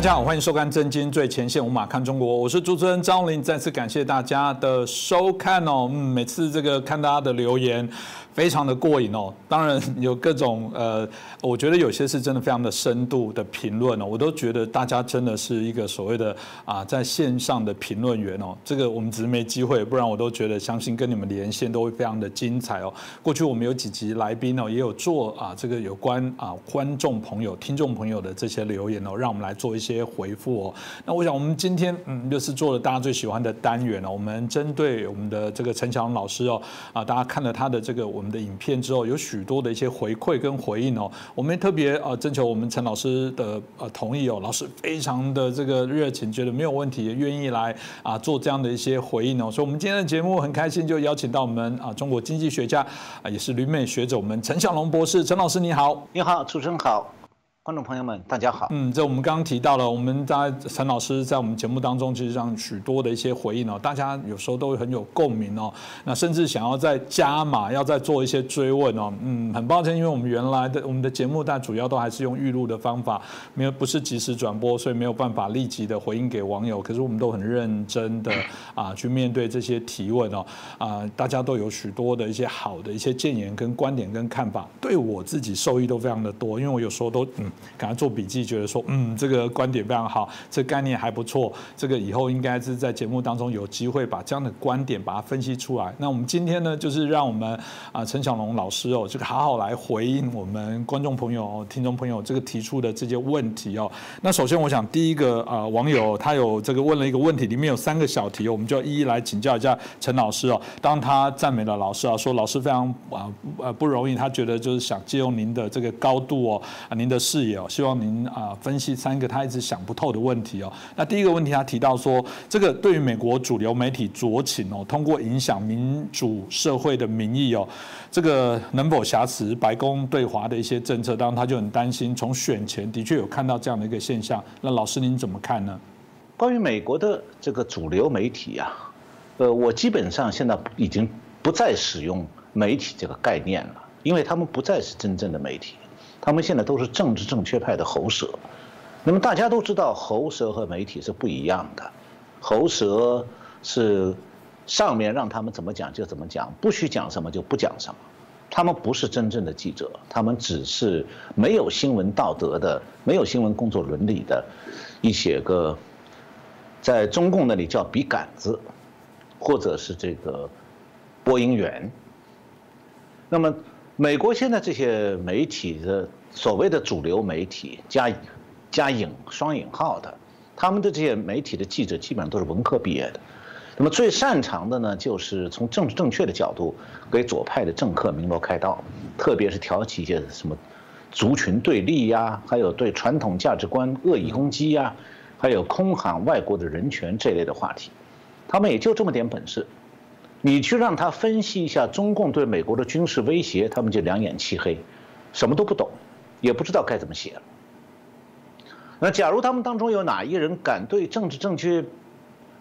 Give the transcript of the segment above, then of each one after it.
大家好，欢迎收看《震惊最前线》，无马看中国，我是主持人张林，再次感谢大家的收看哦。嗯，每次这个看大家的留言。非常的过瘾哦，当然有各种呃，我觉得有些是真的非常的深度的评论哦，我都觉得大家真的是一个所谓的啊在线上的评论员哦，这个我们只是没机会，不然我都觉得相信跟你们连线都会非常的精彩哦。过去我们有几集来宾哦，也有做啊这个有关啊观众朋友、听众朋友的这些留言哦，让我们来做一些些回复哦。那我想我们今天嗯就是做了大家最喜欢的单元哦，我们针对我们的这个陈强老师哦啊，大家看了他的这个我们的影片之后，有许多的一些回馈跟回应哦。我们特别呃征求我们陈老师的呃同意哦，老师非常的这个热情，觉得没有问题，愿意来啊做这样的一些回应哦。所以，我们今天的节目很开心，就邀请到我们啊中国经济学家啊，也是旅美学者，我们陈小龙博士。陈老师你好，你好，主持人好。观众朋友们，大家好。嗯，这我们刚刚提到了，我们在陈老师在我们节目当中，其实上许多的一些回应哦，大家有时候都会很有共鸣哦。那甚至想要再加码，要再做一些追问哦。嗯，很抱歉，因为我们原来的我们的节目，但主要都还是用预录的方法，没有不是即时转播，所以没有办法立即的回应给网友。可是我们都很认真的啊，去面对这些提问哦。啊，大家都有许多的一些好的一些建言跟观点跟看法，对我自己受益都非常的多，因为我有时候都嗯。赶快做笔记，觉得说，嗯，这个观点非常好，这概念还不错，这个以后应该是在节目当中有机会把这样的观点把它分析出来。那我们今天呢，就是让我们啊陈小龙老师哦，这个好好来回应我们观众朋友、听众朋友这个提出的这些问题哦。那首先，我想第一个啊网友他有这个问了一个问题，里面有三个小题，我们就要一一来请教一下陈老师哦。当他赞美了老师啊，说老师非常啊呃不容易，他觉得就是想借用您的这个高度哦啊您的视野哦。希望您啊分析三个他一直想不透的问题哦。那第一个问题，他提到说，这个对于美国主流媒体酌情哦，通过影响民主社会的民意哦，这个能否瑕疵白宫对华的一些政策？当然，他就很担心。从选前的确有看到这样的一个现象。那老师您怎么看呢？关于美国的这个主流媒体啊，呃，我基本上现在已经不再使用媒体这个概念了，因为他们不再是真正的媒体。他们现在都是政治正确派的喉舌，那么大家都知道喉舌和媒体是不一样的，喉舌是上面让他们怎么讲就怎么讲，不许讲什么就不讲什么，他们不是真正的记者，他们只是没有新闻道德的、没有新闻工作伦理的一些个，在中共那里叫笔杆子，或者是这个播音员，那么。美国现在这些媒体的所谓的主流媒体加加引双引号的，他们的这些媒体的记者基本上都是文科毕业的，那么最擅长的呢，就是从政治正确的角度给左派的政客鸣锣开道，特别是挑起一些什么族群对立呀，还有对传统价值观恶意攻击呀，还有空喊外国的人权这类的话题，他们也就这么点本事。你去让他分析一下中共对美国的军事威胁，他们就两眼漆黑，什么都不懂，也不知道该怎么写了。那假如他们当中有哪一人敢对政治正确、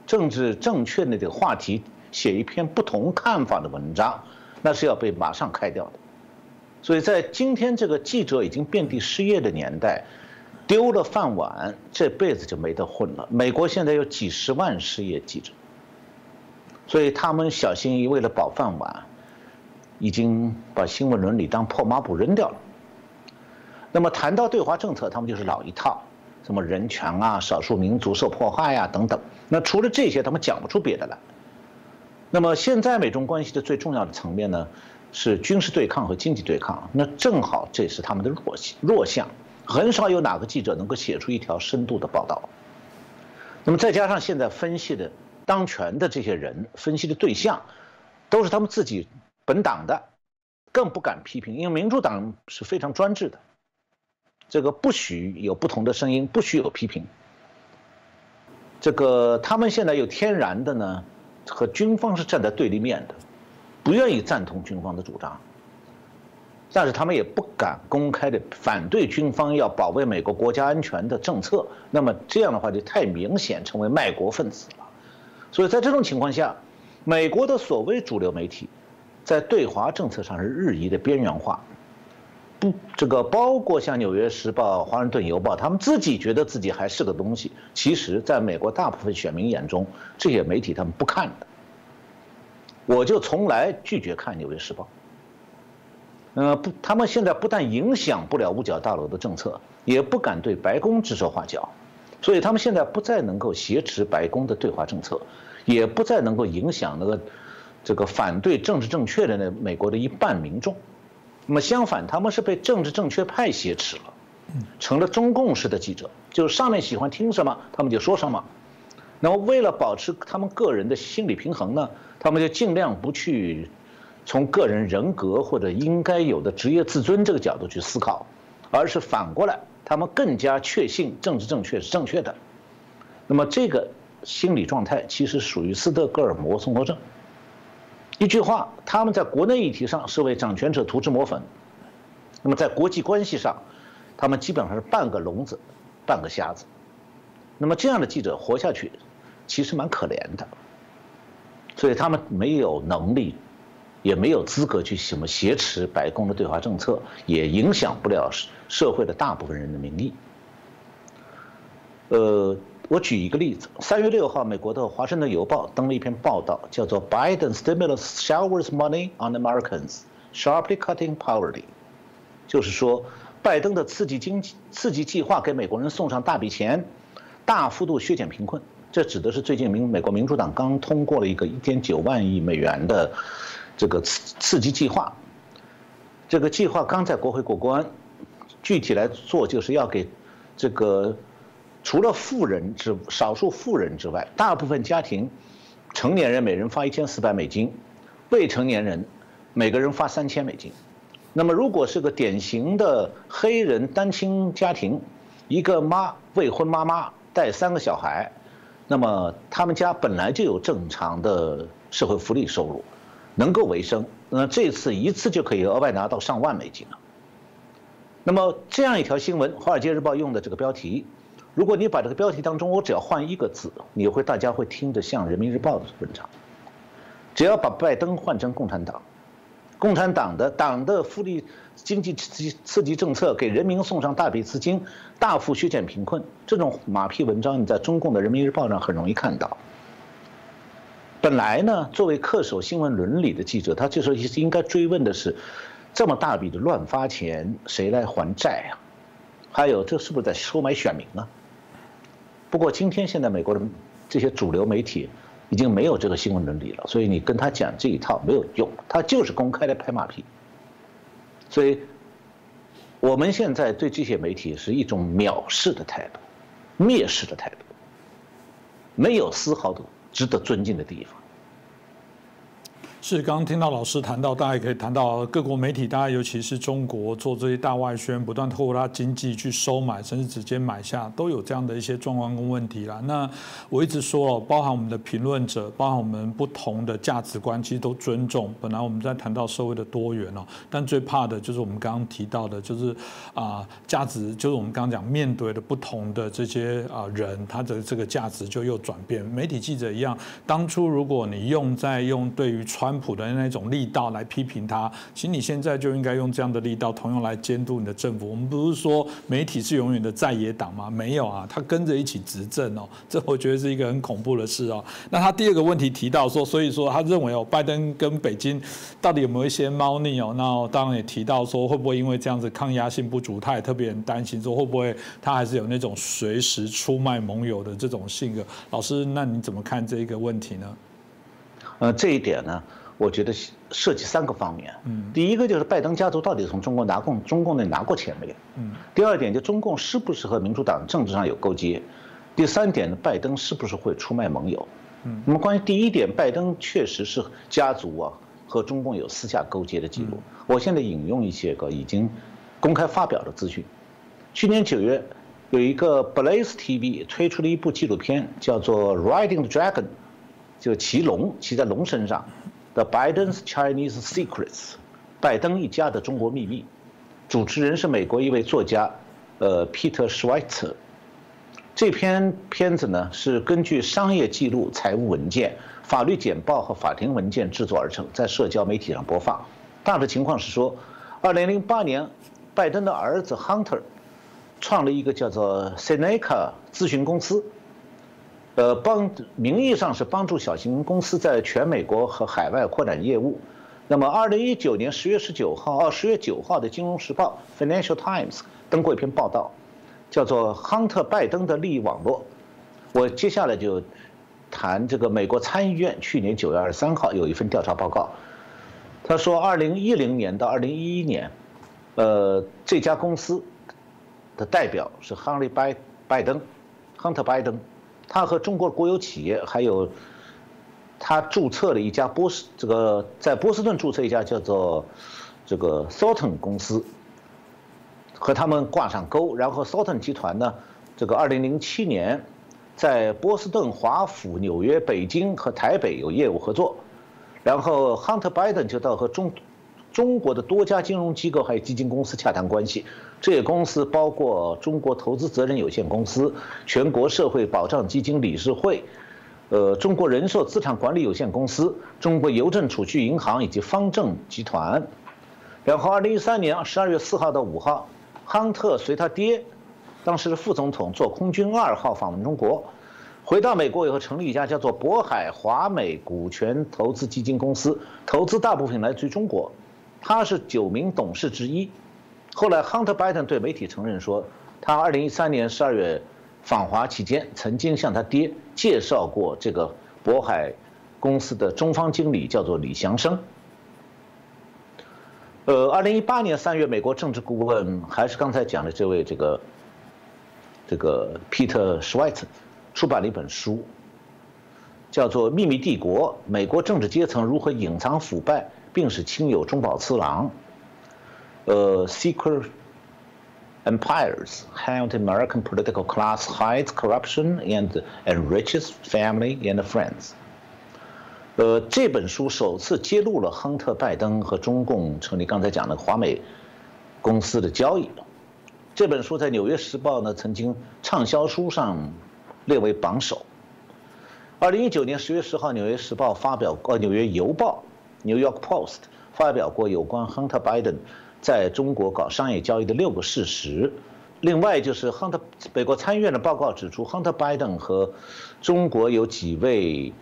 政治正确的这个话题写一篇不同看法的文章，那是要被马上开掉的。所以在今天这个记者已经遍地失业的年代，丢了饭碗，这辈子就没得混了。美国现在有几十万失业记者。所以他们小心翼翼，为了保饭碗，已经把新闻伦理当破抹布扔掉了。那么谈到对华政策，他们就是老一套，什么人权啊、少数民族受迫害呀等等。那除了这些，他们讲不出别的来。那么现在美中关系的最重要的层面呢，是军事对抗和经济对抗。那正好这是他们的弱，弱项，很少有哪个记者能够写出一条深度的报道。那么再加上现在分析的。当权的这些人分析的对象，都是他们自己本党的，更不敢批评，因为民主党是非常专制的，这个不许有不同的声音，不许有批评。这个他们现在有天然的呢，和军方是站在对立面的，不愿意赞同军方的主张，但是他们也不敢公开的反对军方要保卫美国国家安全的政策，那么这样的话就太明显成为卖国分子了。所以在这种情况下，美国的所谓主流媒体，在对华政策上是日益的边缘化。不，这个包括像《纽约时报》《华盛顿邮报》，他们自己觉得自己还是个东西。其实，在美国大部分选民眼中，这些媒体他们不看的。我就从来拒绝看《纽约时报》。呃，不，他们现在不但影响不了五角大楼的政策，也不敢对白宫指手画脚，所以他们现在不再能够挟持白宫的对华政策，也不再能够影响那个这个反对政治正确的那美国的一半民众。那么相反，他们是被政治正确派挟持了，成了中共式的记者，就是上面喜欢听什么，他们就说什么。那么为了保持他们个人的心理平衡呢，他们就尽量不去。从个人人格或者应该有的职业自尊这个角度去思考，而是反过来，他们更加确信政治正确是正确的。那么这个心理状态其实属于斯德哥尔摩综合症。一句话，他们在国内议题上是为掌权者涂脂抹粉，那么在国际关系上，他们基本上是半个聋子，半个瞎子。那么这样的记者活下去，其实蛮可怜的。所以他们没有能力。也没有资格去什么挟持白宫的对华政策，也影响不了社会的大部分人的名义。呃，我举一个例子，三月六号，美国的《华盛顿邮报》登了一篇报道，叫做 “Biden stimulus showers money on Americans, sharply cutting poverty”，就是说，拜登的刺激经济刺激计划给美国人送上大笔钱，大幅度削减贫困。这指的是最近民美国民主党刚通过了一个一点九万亿美元的。这个刺刺激计划，这个计划刚在国会过关，具体来做就是要给这个除了富人之少数富人之外，大部分家庭成年人每人发一千四百美金，未成年人每个人发三千美金。那么如果是个典型的黑人单亲家庭，一个妈未婚妈妈带三个小孩，那么他们家本来就有正常的社会福利收入。能够维生，那这次一次就可以额外拿到上万美金了。那么这样一条新闻，《华尔街日报》用的这个标题，如果你把这个标题当中，我只要换一个字，你会大家会听着像《人民日报》的文章。只要把拜登换成共产党，共产党的党的福利经济刺激刺激政策给人民送上大笔资金，大幅削减贫困，这种马屁文章你在中共的《人民日报》上很容易看到。本来呢，作为恪守新闻伦理的记者，他这时候应该追问的是：这么大笔的乱发钱，谁来还债啊？还有，这是不是在收买选民啊？不过今天现在美国的这些主流媒体已经没有这个新闻伦理了，所以你跟他讲这一套没有用，他就是公开的拍马屁。所以，我们现在对这些媒体是一种藐视的态度、蔑视的态度，没有丝毫的。值得尊敬的地方。是，刚刚听到老师谈到，大家也可以谈到各国媒体，大家尤其是中国做这些大外宣，不断透过它经济去收买，甚至直接买下，都有这样的一些状况跟问题啦。那我一直说哦，包含我们的评论者，包含我们不同的价值观，其实都尊重。本来我们在谈到社会的多元哦，但最怕的就是我们刚刚提到的，就是啊，价值就是我们刚刚讲面对的不同的这些啊人，他的这个价值就又转变。媒体记者一样，当初如果你用在用对于传川普的那种力道来批评他，其实你现在就应该用这样的力道，同样来监督你的政府。我们不是说媒体是永远的在野党吗？没有啊，他跟着一起执政哦，这我觉得是一个很恐怖的事哦。那他第二个问题提到说，所以说他认为哦，拜登跟北京到底有没有一些猫腻哦？那当然也提到说，会不会因为这样子抗压性不足，他也特别担心说，会不会他还是有那种随时出卖盟友的这种性格？老师，那你怎么看这一个问题呢？呃，这一点呢？我觉得涉及三个方面。嗯，第一个就是拜登家族到底从中国拿共中共那拿过钱没有？嗯，第二点就中共是不是和民主党政治上有勾结？第三点呢，拜登是不是会出卖盟友？嗯，那么关于第一点，拜登确实是家族啊和中共有私下勾结的记录。我现在引用一些个已经公开发表的资讯。去年九月，有一个 Blaze TV 推出了一部纪录片，叫做《Riding the Dragon》，就骑龙，骑在龙身上。The Biden's Chinese Secrets，拜登一家的中国秘密，主持人是美国一位作家，呃，Peter Schweitzer。这篇片子呢是根据商业记录、财务文件、法律简报和法庭文件制作而成，在社交媒体上播放。大致情况是说，二零零八年，拜登的儿子 Hunter 创了一个叫做 Seneca 咨询公司，呃，帮名义上是帮助小型公司在全美国和海外扩展业务。那么，二零一九年十月十九号，哦，十月九号的《金融时报》（Financial Times） 登过一篇报道，叫做《亨特·拜登的利益网络》。我接下来就谈这个美国参议院去年九月二十三号有一份调查报告，他说，二零一零年到二零一一年，呃，这家公司的代表是亨利·拜拜登，亨特·拜登，他和中国国有企业还有。他注册了一家波士，这个在波士顿注册一家叫做这个 s o l t o n 公司，和他们挂上钩。然后 s o l t o n 集团呢，这个2007年在波士顿、华府、纽约、北京和台北有业务合作。然后 Hunter Biden 就到和中中国的多家金融机构还有基金公司洽谈关系。这些公司包括中国投资责任有限公司、全国社会保障基金理事会。呃，中国人寿资产管理有限公司、中国邮政储蓄银行以及方正集团。然后，二零一三年十二月四号到五号，亨特随他爹，当时的副总统坐空军二号访问中国，回到美国以后成立一家叫做渤海华美股权投资基金公司，投资大部分来自于中国，他是九名董事之一。后来，，Hunter Biden 对媒体承认说，他二零一三年十二月。访华期间，曾经向他爹介绍过这个渤海公司的中方经理，叫做李祥生。呃，二零一八年三月，美国政治顾问还是刚才讲的这位这个这个 Peter Schweitzer 出版了一本书，叫做《秘密帝国：美国政治阶层如何隐藏腐败，并使亲友中饱私囊》。呃，Secret。empires held American political class hides corruption and enriches family and friends。呃，这本书首次揭露了亨特·拜登和中共成立刚才讲的华美公司的交易。这本书在《纽约时报》呢曾经畅销书上列为榜首。二零一九年十月十号，《纽约时报》发表呃，《纽约邮报》（New York Post） 发表过有关亨特·拜登。在中国搞商业交易的六个事实，另外就是亨特美国参议院的报告指出，亨特拜登和中国有几位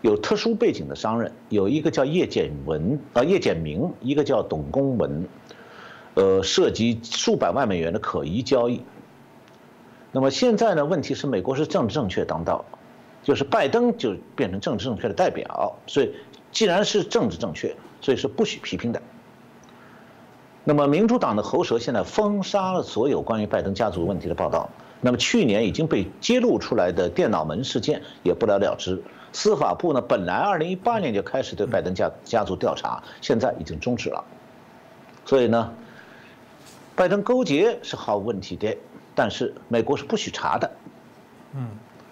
有特殊背景的商人，有一个叫叶简文啊叶简明，一个叫董公文，呃，涉及数百万美元的可疑交易。那么现在呢，问题是美国是政治正确当道，就是拜登就变成政治正确的代表，所以既然是政治正确，所以是不许批评的。那么，民主党的喉舌现在封杀了所有关于拜登家族问题的报道。那么，去年已经被揭露出来的电脑门事件也不了了之。司法部呢，本来二零一八年就开始对拜登家家族调查，现在已经终止了。所以呢，拜登勾结是毫无问题的，但是美国是不许查的。嗯。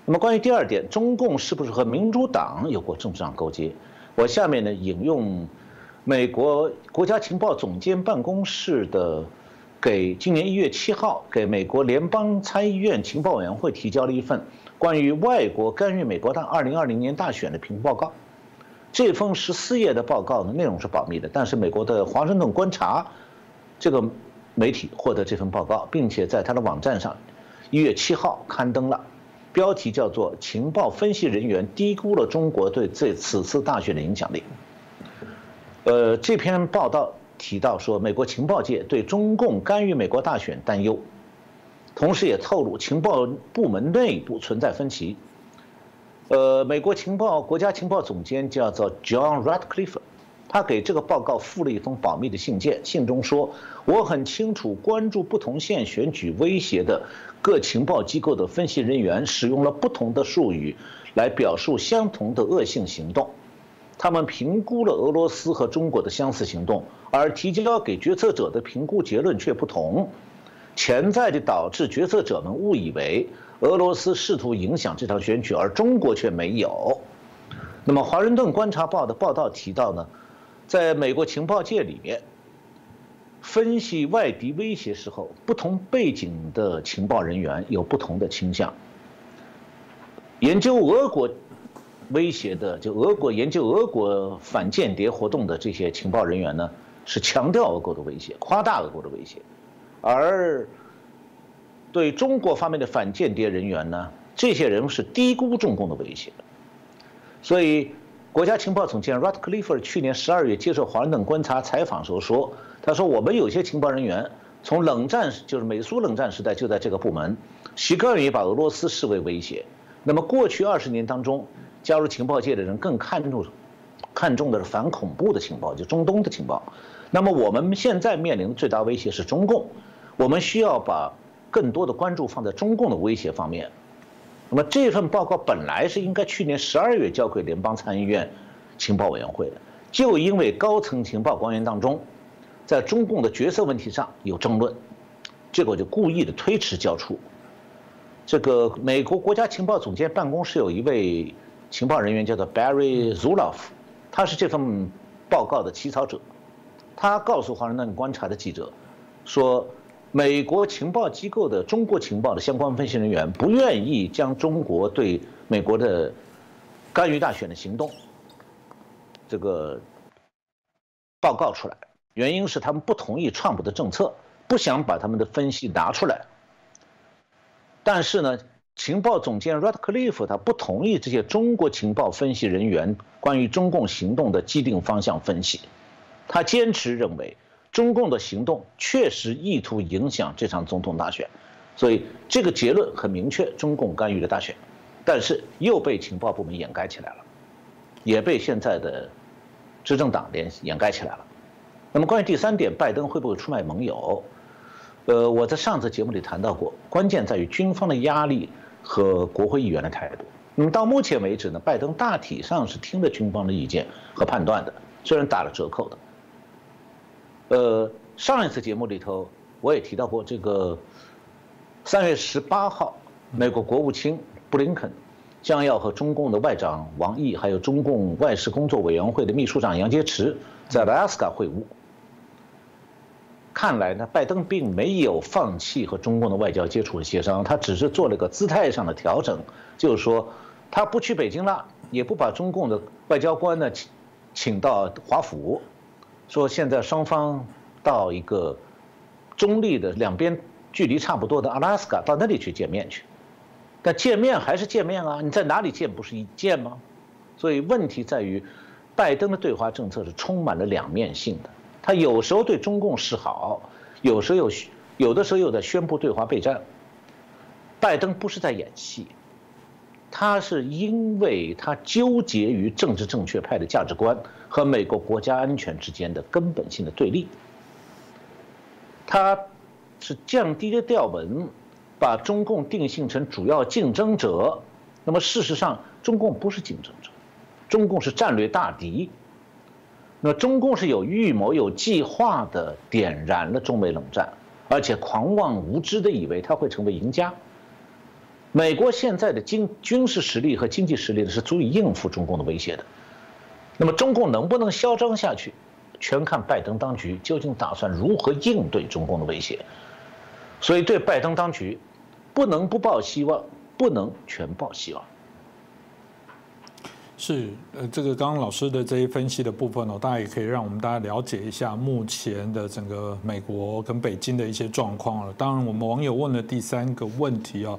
那么，关于第二点，中共是不是和民主党有过政治上勾结？我下面呢引用。美国国家情报总监办公室的给今年一月七号给美国联邦参议院情报委员会提交了一份关于外国干预美国大二零二零年大选的评估报告。这封十四页的报告呢，内容是保密的，但是美国的华盛顿观察这个媒体获得这份报告，并且在他的网站上一月七号刊登了，标题叫做“情报分析人员低估了中国对这此次大选的影响力”。呃，这篇报道提到说，美国情报界对中共干预美国大选担忧，同时也透露情报部门内部存在分歧。呃，美国情报国家情报总监叫做 John Ratcliffe，他给这个报告附了一封保密的信件，信中说：“我很清楚，关注不同县选举威胁的各情报机构的分析人员使用了不同的术语，来表述相同的恶性行动。”他们评估了俄罗斯和中国的相似行动，而提交给决策者的评估结论却不同，潜在的导致决策者们误以为俄罗斯试图影响这场选举，而中国却没有。那么，《华盛顿观察报》的报道提到呢，在美国情报界里面，分析外敌威胁时候，不同背景的情报人员有不同的倾向。研究俄国。威胁的就俄国研究俄国反间谍活动的这些情报人员呢，是强调俄国的威胁，夸大俄国的威胁；而对中国方面的反间谍人员呢，这些人是低估中共的威胁。所以，国家情报总监 Ratcliffe 去年十二月接受《华盛顿观察》采访时候说：“他说我们有些情报人员从冷战就是美苏冷战时代就在这个部门，习惯于把俄罗斯视为威胁。那么过去二十年当中，加入情报界的人更看重看重的是反恐怖的情报，就中东的情报。那么我们现在面临的最大威胁是中共，我们需要把更多的关注放在中共的威胁方面。”那么这份报告本来是应该去年十二月交给联邦参议院情报委员会的，就因为高层情报官员当中，在中共的角色问题上有争论，结果就故意的推迟交出。这个美国国家情报总监办公室有一位情报人员叫做 Barry Zuloff，他是这份报告的起草者，他告诉华盛顿观察的记者说。美国情报机构的中国情报的相关分析人员不愿意将中国对美国的干预大选的行动这个报告出来，原因是他们不同意川普的政策，不想把他们的分析拿出来。但是呢，情报总监 Radcliffe 他不同意这些中国情报分析人员关于中共行动的既定方向分析，他坚持认为。中共的行动确实意图影响这场总统大选，所以这个结论很明确：中共干预了大选，但是又被情报部门掩盖起来了，也被现在的执政党联掩盖起来了。那么关于第三点，拜登会不会出卖盟友？呃，我在上次节目里谈到过，关键在于军方的压力和国会议员的态度。那么到目前为止呢，拜登大体上是听了军方的意见和判断的，虽然打了折扣的。呃，上一次节目里头我也提到过，这个三月十八号，美国国务卿布林肯将要和中共的外长王毅，还有中共外事工作委员会的秘书长杨洁篪在拉斯加会晤。看来呢，拜登并没有放弃和中共的外交接触和协商，他只是做了个姿态上的调整，就是说他不去北京了，也不把中共的外交官呢请请到华府。说现在双方到一个中立的两边距离差不多的阿拉斯加到那里去见面去，但见面还是见面啊，你在哪里见不是一见吗？所以问题在于，拜登的对华政策是充满了两面性的，他有时候对中共示好，有时候又有的时候又在宣布对华备战。拜登不是在演戏。他是因为他纠结于政治正确派的价值观和美国国家安全之间的根本性的对立，他是降低了调门，把中共定性成主要竞争者。那么事实上，中共不是竞争者，中共是战略大敌。那中共是有预谋、有计划的点燃了中美冷战，而且狂妄无知的以为他会成为赢家。美国现在的经军事实力和经济实力呢，是足以应付中共的威胁的。那么中共能不能嚣张下去，全看拜登当局究竟打算如何应对中共的威胁。所以对拜登当局，不能不抱希望，不能全抱希望。是，呃，这个刚刚老师的这些分析的部分呢，大家也可以让我们大家了解一下目前的整个美国跟北京的一些状况了。当然，我们网友问的第三个问题啊。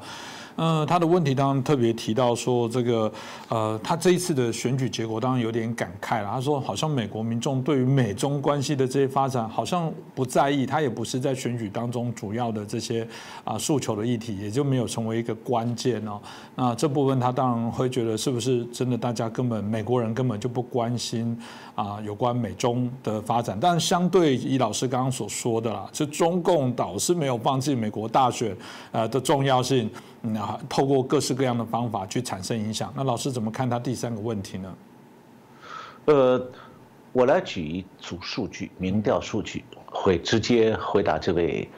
嗯，他的问题当然特别提到说，这个呃，他这一次的选举结果当然有点感慨了。他说，好像美国民众对于美中关系的这些发展好像不在意，他也不是在选举当中主要的这些啊诉求的议题，也就没有成为一个关键哦。那这部分他当然会觉得，是不是真的大家根本美国人根本就不关心啊有关美中的发展？但相对以老师刚刚所说的啦，是中共导是没有放弃美国大选呃的重要性。那透过各式各样的方法去产生影响。那老师怎么看他第三个问题呢？呃，我来举一组数据，民调数据，会直接回答这位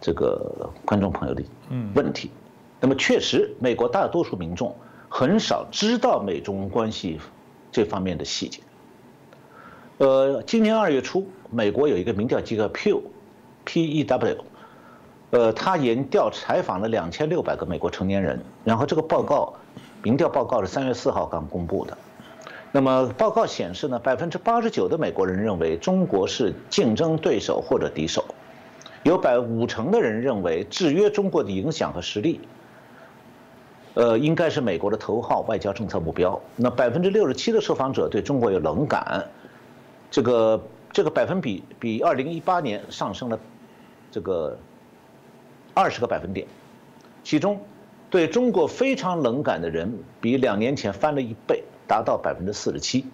这个观众朋友的问题。那么，确实，美国大多数民众很少知道美中关系这方面的细节。呃，今年二月初，美国有一个民调机构 Pew，P-E-W。呃，他研调采访了两千六百个美国成年人，然后这个报告，民调报告是三月四号刚公布的。那么报告显示呢，百分之八十九的美国人认为中国是竞争对手或者敌手，有百五成的人认为制约中国的影响和实力，呃，应该是美国的头号外交政策目标。那百分之六十七的受访者对中国有冷感，这个这个百分比比二零一八年上升了这个二十个百分点，其中对中国非常冷感的人比两年前翻了一倍，达到百分之四十七。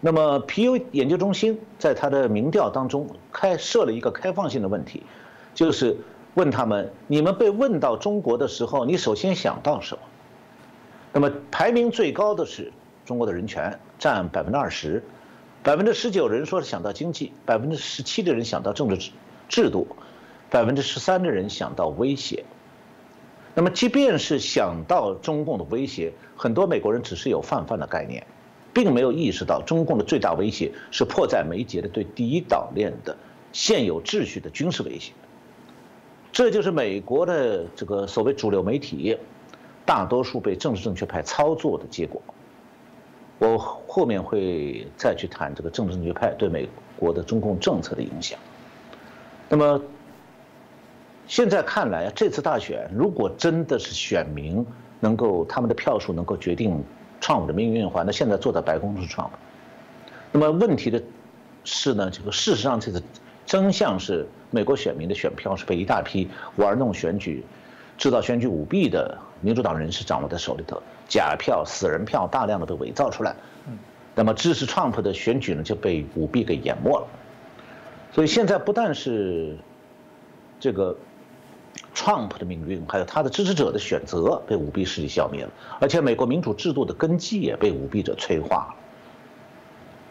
那么皮尤研究中心在他的民调当中开设了一个开放性的问题，就是问他们：你们被问到中国的时候，你首先想到什么？那么排名最高的是中国的人权，占百分之二十，百分之十九人说是想到经济，百分之十七的人想到政治制度，百分之十三的人想到威胁。那么即便是想到中共的威胁，很多美国人只是有泛泛的概念。并没有意识到中共的最大威胁是迫在眉睫的对第一岛链的现有秩序的军事威胁。这就是美国的这个所谓主流媒体，大多数被政治正确派操作的结果。我后面会再去谈这个政治正确派对美国的中共政策的影响。那么现在看来，这次大选如果真的是选民能够他们的票数能够决定。创的命运的话，那现在坐在白宫是创。那么问题的是呢，这个事实上这个真相是，美国选民的选票是被一大批玩弄选举、制造选举舞弊的民主党人士掌握在手里头，假票、死人票大量的被伪造出来。那么支持 Trump 的选举呢就被舞弊给淹没了。所以现在不但是这个。Trump 的命运，还有他的支持者的选择被舞弊势力消灭了，而且美国民主制度的根基也被舞弊者催化了，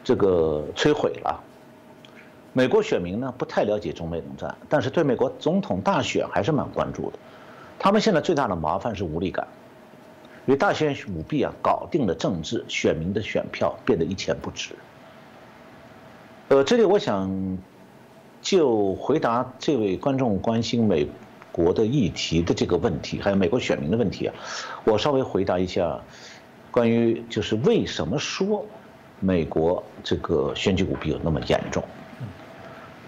这个摧毁了。美国选民呢不太了解中美冷战，但是对美国总统大选还是蛮关注的。他们现在最大的麻烦是无力感，因为大选舞弊啊搞定了政治，选民的选票变得一钱不值。呃，这里我想就回答这位观众关心美。国的议题的这个问题，还有美国选民的问题啊，我稍微回答一下，关于就是为什么说美国这个选举舞弊有那么严重？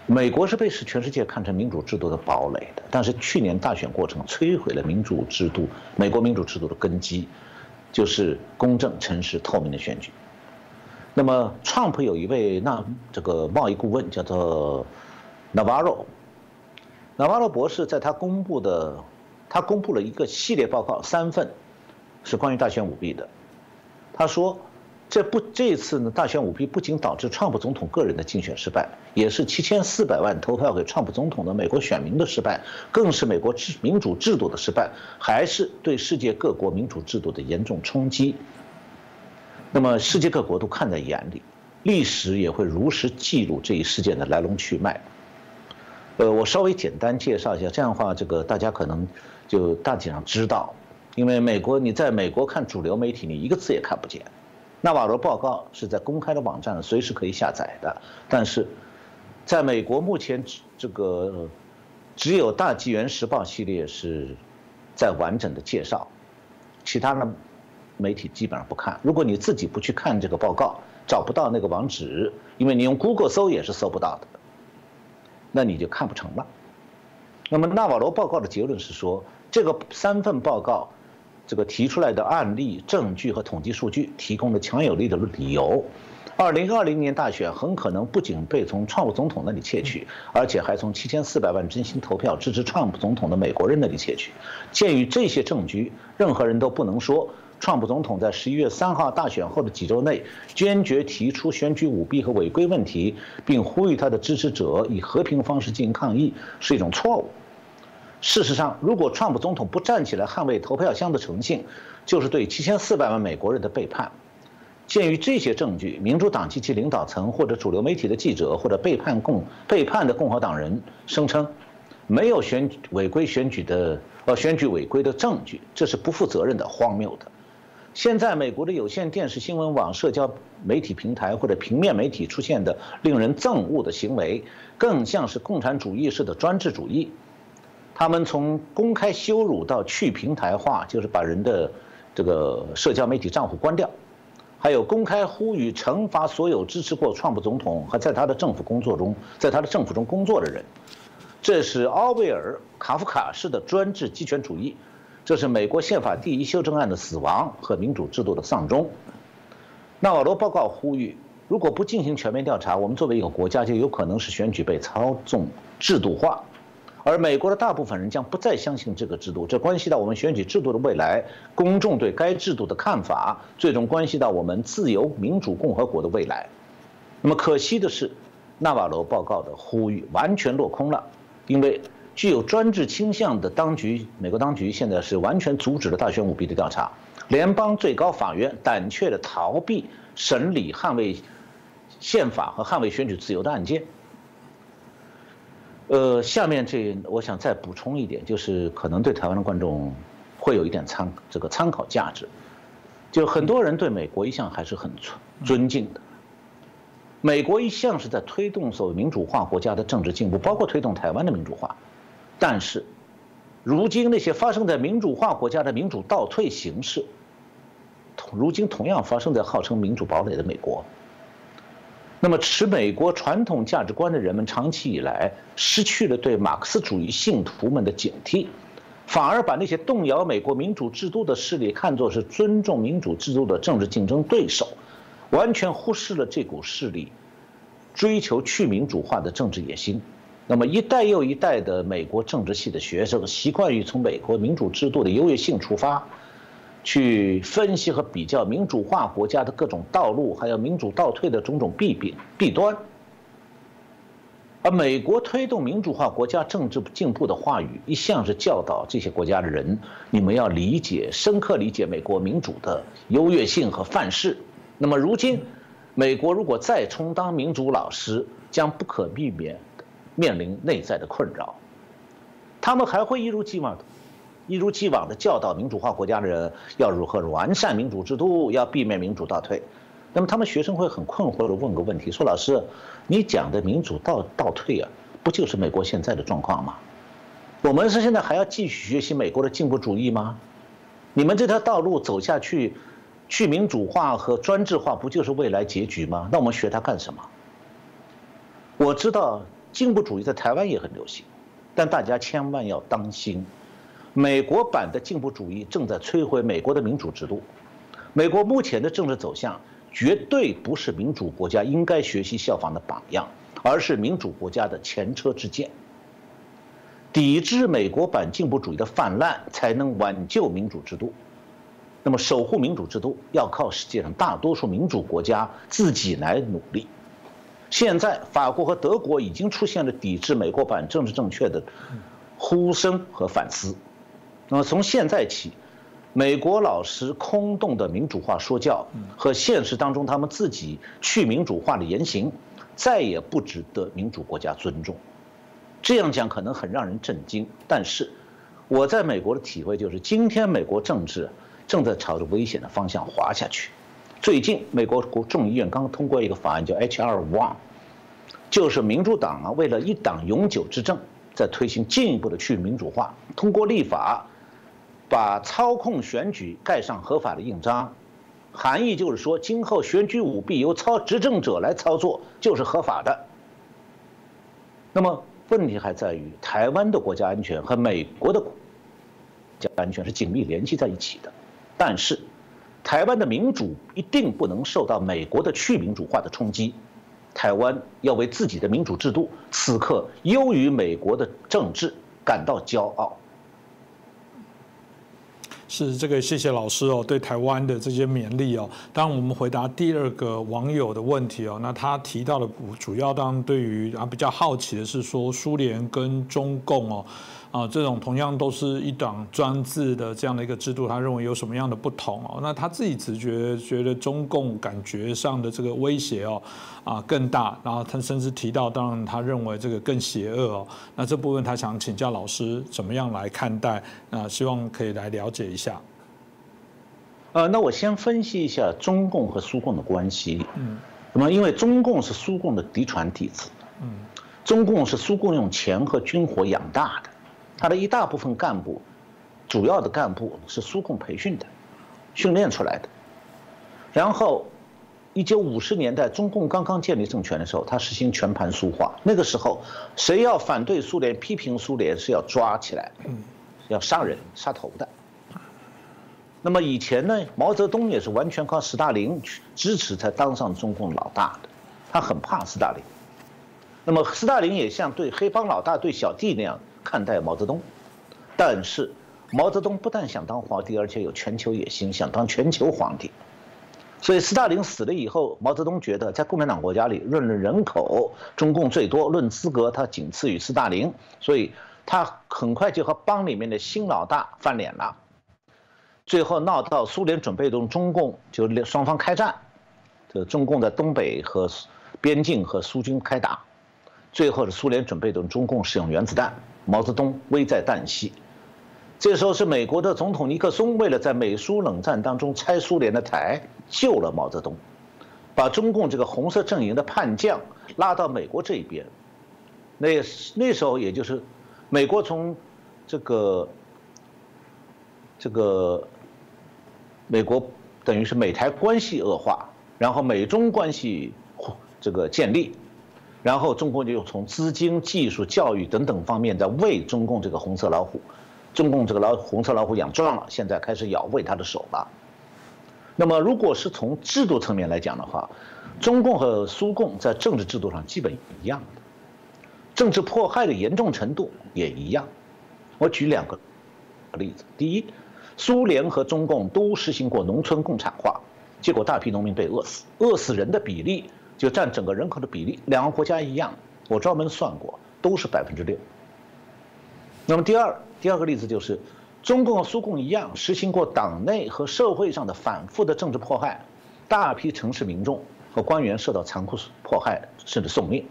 美国是被使全世界看成民主制度的堡垒的，但是去年大选过程摧毁了民主制度，美国民主制度的根基就是公正、诚实、透明的选举。那么，Trump 有一位那这个贸易顾问叫做 Navarro。纳瓦罗博士在他公布的，他公布了一个系列报告，三份，是关于大选舞弊的。他说，这不这一次呢，大选舞弊不仅导致川普总统个人的竞选失败，也是七千四百万投票给川普总统的美国选民的失败，更是美国制民主制度的失败，还是对世界各国民主制度的严重冲击。那么，世界各国都看在眼里，历史也会如实记录这一事件的来龙去脉。呃，我稍微简单介绍一下，这样的话，这个大家可能就大体上知道，因为美国你在美国看主流媒体，你一个字也看不见。纳瓦罗报告是在公开的网站随时可以下载的，但是在美国目前这个只有大纪元时报系列是在完整的介绍，其他的媒体基本上不看。如果你自己不去看这个报告，找不到那个网址，因为你用 Google 搜也是搜不到的。那你就看不成了。那么纳瓦罗报告的结论是说，这个三份报告，这个提出来的案例、证据和统计数据，提供了强有力的理由。二零二零年大选很可能不仅被从川普总统那里窃取，而且还从七千四百万真心投票支持川普总统的美国人那里窃取。鉴于这些证据，任何人都不能说。川普总统在十一月三号大选后的几周内，坚决提出选举舞弊和违规问题，并呼吁他的支持者以和平方式进行抗议，是一种错误。事实上，如果川普总统不站起来捍卫投票箱的诚信，就是对七千四百万美国人的背叛。鉴于这些证据，民主党及其领导层或者主流媒体的记者或者背叛共背叛的共和党人声称，没有选违规选举的呃选举违规的证据，这是不负责任的、荒谬的。现在，美国的有线电视新闻网、社交媒体平台或者平面媒体出现的令人憎恶的行为，更像是共产主义式的专制主义。他们从公开羞辱到去平台化，就是把人的这个社交媒体账户关掉；还有公开呼吁惩罚所有支持过川普总统和在他的政府工作中，在他的政府中工作的人。这是奥威尔、卡夫卡式的专制集权主义，这是美国宪法第一修正案的死亡和民主制度的丧钟。纳瓦罗报告呼吁，如果不进行全面调查，我们作为一个国家就有可能是选举被操纵制度化，而美国的大部分人将不再相信这个制度，这关系到我们选举制度的未来，公众对该制度的看法，最终关系到我们自由民主共和国的未来。那么可惜的是，纳瓦罗报告的呼吁完全落空了。因为具有专制倾向的当局，美国当局现在是完全阻止了大选舞弊的调查，联邦最高法院胆怯的逃避审理捍卫宪法和捍卫选举自由的案件。呃，下面这我想再补充一点，就是可能对台湾的观众会有一点参这个参考价值，就很多人对美国一向还是很尊尊敬的。美国一向是在推动所谓民主化国家的政治进步，包括推动台湾的民主化。但是，如今那些发生在民主化国家的民主倒退形势，同如今同样发生在号称民主堡垒的美国。那么，持美国传统价值观的人们长期以来失去了对马克思主义信徒们的警惕，反而把那些动摇美国民主制度的势力看作是尊重民主制度的政治竞争对手。完全忽视了这股势力追求去民主化的政治野心。那么一代又一代的美国政治系的学生习惯于从美国民主制度的优越性出发，去分析和比较民主化国家的各种道路，还有民主倒退的种种弊病弊端。而美国推动民主化国家政治进步的话语，一向是教导这些国家的人：你们要理解、深刻理解美国民主的优越性和范式。那么如今，美国如果再充当民主老师，将不可避免面临内在的困扰。他们还会一如既往的、一如既往的教导民主化国家的人要如何完善民主制度，要避免民主倒退。那么他们学生会很困惑的问个问题：说老师，你讲的民主倒倒退啊，不就是美国现在的状况吗？我们是现在还要继续学习美国的进步主义吗？你们这条道路走下去？去民主化和专制化不就是未来结局吗？那我们学它干什么？我知道进步主义在台湾也很流行，但大家千万要当心，美国版的进步主义正在摧毁美国的民主制度。美国目前的政治走向绝对不是民主国家应该学习效仿的榜样，而是民主国家的前车之鉴。抵制美国版进步主义的泛滥，才能挽救民主制度。那么，守护民主制度要靠世界上大多数民主国家自己来努力。现在，法国和德国已经出现了抵制美国版政治正确的呼声和反思。那么，从现在起，美国老师空洞的民主化说教和现实当中他们自己去民主化的言行，再也不值得民主国家尊重。这样讲可能很让人震惊，但是我在美国的体会就是，今天美国政治。正在朝着危险的方向滑下去。最近，美国国众议院刚通过一个法案，叫 H.R. One，就是民主党啊为了一党永久执政，在推行进一步的去民主化，通过立法，把操控选举盖上合法的印章，含义就是说，今后选举舞弊由操执政者来操作就是合法的。那么问题还在于，台湾的国家安全和美国的国家安全是紧密联系在一起的。但是，台湾的民主一定不能受到美国的去民主化的冲击。台湾要为自己的民主制度此刻优于美国的政治感到骄傲。是这个，谢谢老师哦，对台湾的这些勉励哦。当我们回答第二个网友的问题哦，那他提到的主要当然对于啊比较好奇的是说苏联跟中共哦。啊，这种同样都是一党专制的这样的一个制度，他认为有什么样的不同哦？那他自己直觉觉得中共感觉上的这个威胁哦，啊更大，然后他甚至提到，当然他认为这个更邪恶哦。那这部分他想请教老师怎么样来看待？那希望可以来了解一下。呃，那我先分析一下中共和苏共的关系。嗯，那么因为中共是苏共的嫡传弟子，嗯，中共是苏共用钱和军火养大的。他的一大部分干部，主要的干部是苏共培训的、训练出来的。然后，一九五十年代中共刚刚建立政权的时候，他实行全盘苏化。那个时候，谁要反对苏联、批评苏联是要抓起来，要杀人、杀头的。那么以前呢，毛泽东也是完全靠斯大林去支持才当上中共老大的，他很怕斯大林。那么斯大林也像对黑帮老大对小弟那样看待毛泽东，但是毛泽东不但想当皇帝，而且有全球野心，想当全球皇帝。所以斯大林死了以后，毛泽东觉得在共产党国家里，论人口，中共最多；论资格，他仅次于斯大林。所以他很快就和帮里面的新老大翻脸了。最后闹到苏联准备同中共就双方开战，这中共在东北和边境和苏军开打，最后是苏联准备同中共使用原子弹，毛泽东危在旦夕。这时候是美国的总统尼克松为了在美苏冷战当中拆苏联的台，救了毛泽东，把中共这个红色阵营的叛将拉到美国这一边。那那时候也就是美国从这个这个。美国等于是美台关系恶化，然后美中关系这个建立，然后中共就从资金、技术、教育等等方面在喂中共这个红色老虎，中共这个老红色老虎养壮了，现在开始咬喂他的手了。那么，如果是从制度层面来讲的话，中共和苏共在政治制度上基本一样的，政治迫害的严重程度也一样。我举两个例子，第一。苏联和中共都实行过农村共产化，结果大批农民被饿死，饿死人的比例就占整个人口的比例，两个国家一样，我专门算过，都是百分之六。那么第二第二个例子就是，中共和苏共一样实行过党内和社会上的反复的政治迫害，大批城市民众和官员受到残酷迫害甚至送命。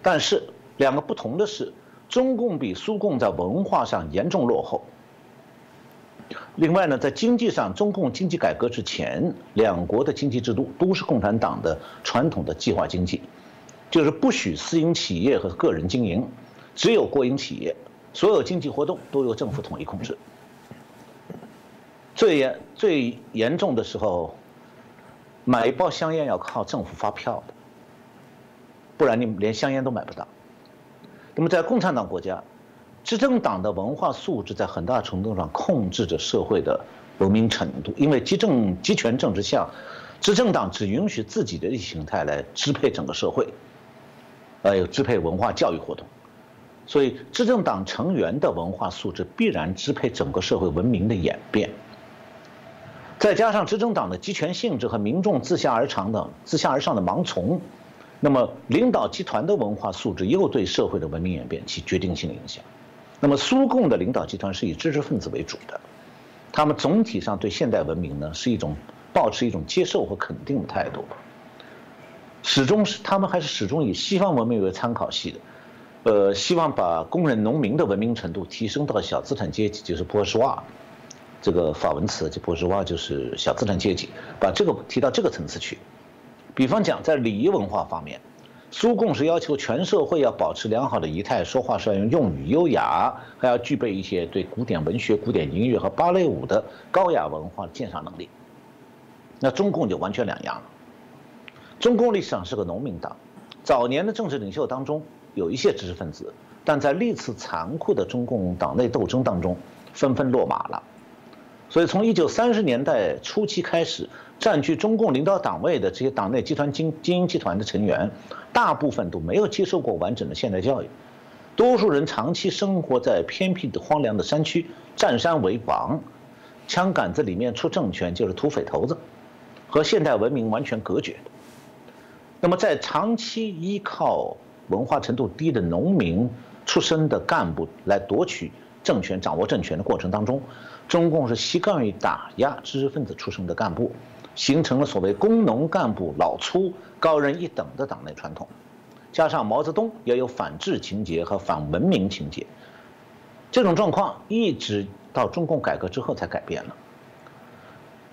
但是两个不同的是，中共比苏共在文化上严重落后。另外呢，在经济上，中共经济改革之前，两国的经济制度都是共产党的传统的计划经济，就是不许私营企业和个人经营，只有国营企业，所有经济活动都由政府统一控制。最严最严重的时候，买一包香烟要靠政府发票的，不然你连香烟都买不到。那么在共产党国家。执政党的文化素质在很大程度上控制着社会的文明程度，因为集政集权政治下，执政党只允许自己的意识形态来支配整个社会，呃，支配文化教育活动，所以执政党成员的文化素质必然支配整个社会文明的演变。再加上执政党的集权性质和民众自下而上的自下而上的盲从，那么领导集团的文化素质又对社会的文明演变起决定性影响。那么苏共的领导集团是以知识分子为主的，他们总体上对现代文明呢是一种保持一种接受和肯定的态度，始终是他们还是始终以西方文明为参考系的，呃，希望把工人农民的文明程度提升到小资产阶级，就是波什瓦，这个法文词就波什瓦就是小资产阶级，把这个提到这个层次去，比方讲在礼仪文化方面。苏共是要求全社会要保持良好的仪态，说话是要用用语优雅，还要具备一些对古典文学、古典音乐和芭蕾舞的高雅文化鉴赏能力。那中共就完全两样了。中共历史上是个农民党，早年的政治领袖当中有一些知识分子，但在历次残酷的中共党内斗争当中纷纷落马了。所以从一九三十年代初期开始。占据中共领导党位的这些党内集团经精英集团的成员，大部分都没有接受过完整的现代教育，多数人长期生活在偏僻的荒凉的山区，占山为王，枪杆子里面出政权就是土匪头子，和现代文明完全隔绝。那么在长期依靠文化程度低的农民出身的干部来夺取政权、掌握政权的过程当中，中共是习惯于打压知识分子出身的干部。形成了所谓工农干部老粗高人一等的党内传统，加上毛泽东也有反智情节和反文明情节，这种状况一直到中共改革之后才改变了。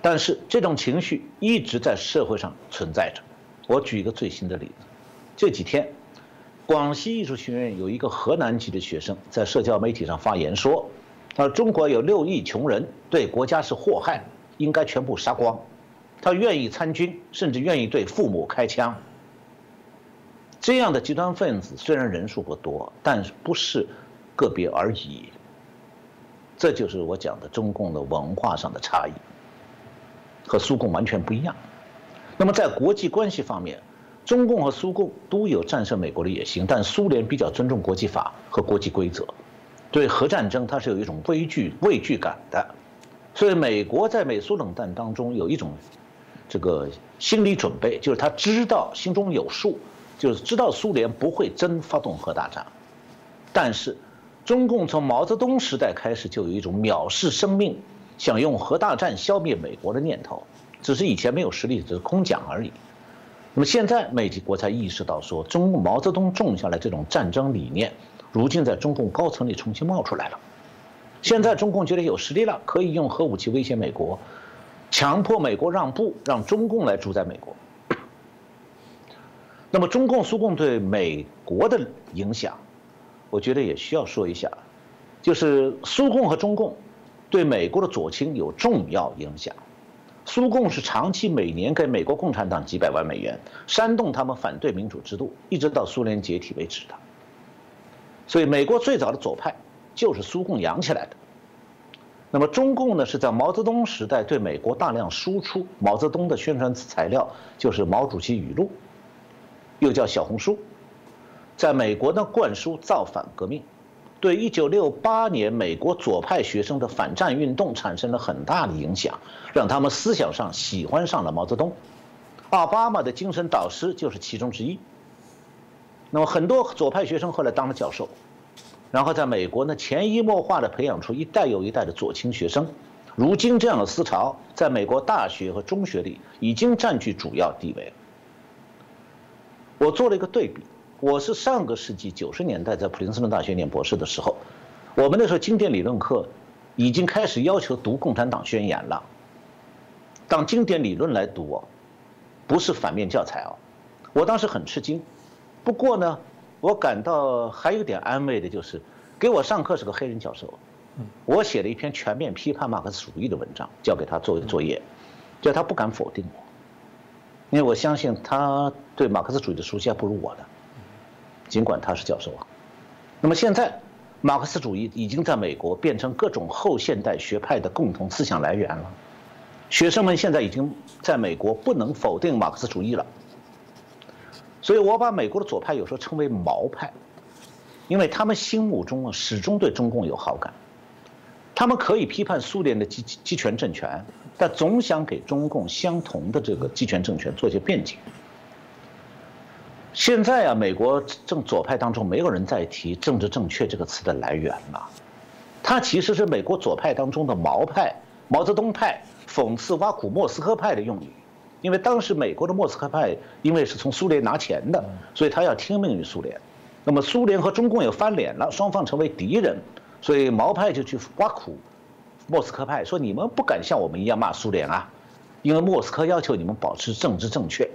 但是这种情绪一直在社会上存在着。我举一个最新的例子，这几天，广西艺术学院有一个河南籍的学生在社交媒体上发言说：“他说中国有六亿穷人，对国家是祸害，应该全部杀光。”他愿意参军，甚至愿意对父母开枪。这样的极端分子虽然人数不多，但不是个别而已。这就是我讲的中共的文化上的差异，和苏共完全不一样。那么在国际关系方面，中共和苏共都有战胜美国的野心，但苏联比较尊重国际法和国际规则。对核战争，它是有一种畏惧畏惧感的，所以美国在美苏冷战当中有一种这个心理准备，就是他知道心中有数，就是知道苏联不会真发动核大战。但是，中共从毛泽东时代开始就有一种藐视生命、想用核大战消灭美国的念头，只是以前没有实力，只是空讲而已。那么现在，美国才意识到说，中共毛泽东种下来这种战争理念。如今在中共高层里重新冒出来了，现在中共觉得有实力了，可以用核武器威胁美国，强迫美国让步，让中共来主宰美国。那么中共、苏共对美国的影响，我觉得也需要说一下，就是苏共和中共对美国的左倾有重要影响。苏共是长期每年给美国共产党几百万美元，煽动他们反对民主制度，一直到苏联解体为止的。所以，美国最早的左派就是苏共养起来的。那么，中共呢是在毛泽东时代对美国大量输出毛泽东的宣传材料，就是毛主席语录，又叫小红书，在美国呢灌输造反革命，对1968年美国左派学生的反战运动产生了很大的影响，让他们思想上喜欢上了毛泽东。奥巴马的精神导师就是其中之一。那么很多左派学生后来当了教授，然后在美国呢潜移默化地培养出一代又一代的左倾学生。如今这样的思潮在美国大学和中学里已经占据主要地位。我做了一个对比，我是上个世纪九十年代在普林斯顿大学念博士的时候，我们那时候经典理论课已经开始要求读《共产党宣言》了，当经典理论来读，不是反面教材哦，我当时很吃惊。不过呢，我感到还有点安慰的就是，给我上课是个黑人教授，我写了一篇全面批判马克思主义的文章，交给他作为作业，叫他不敢否定我，因为我相信他对马克思主义的熟悉还不如我的，尽管他是教授啊。那么现在，马克思主义已经在美国变成各种后现代学派的共同思想来源了，学生们现在已经在美国不能否定马克思主义了。所以我把美国的左派有时候称为毛派，因为他们心目中始终对中共有好感，他们可以批判苏联的集集权政权，但总想给中共相同的这个集权政权做一些辩解。现在啊，美国正左派当中没有人再提“政治正确”这个词的来源了，它其实是美国左派当中的毛派、毛泽东派讽刺挖苦莫斯科派的用语。因为当时美国的莫斯科派因为是从苏联拿钱的，所以他要听命于苏联。那么苏联和中共也翻脸了，双方成为敌人，所以毛派就去挖苦莫斯科派，说你们不敢像我们一样骂苏联啊，因为莫斯科要求你们保持政治正确。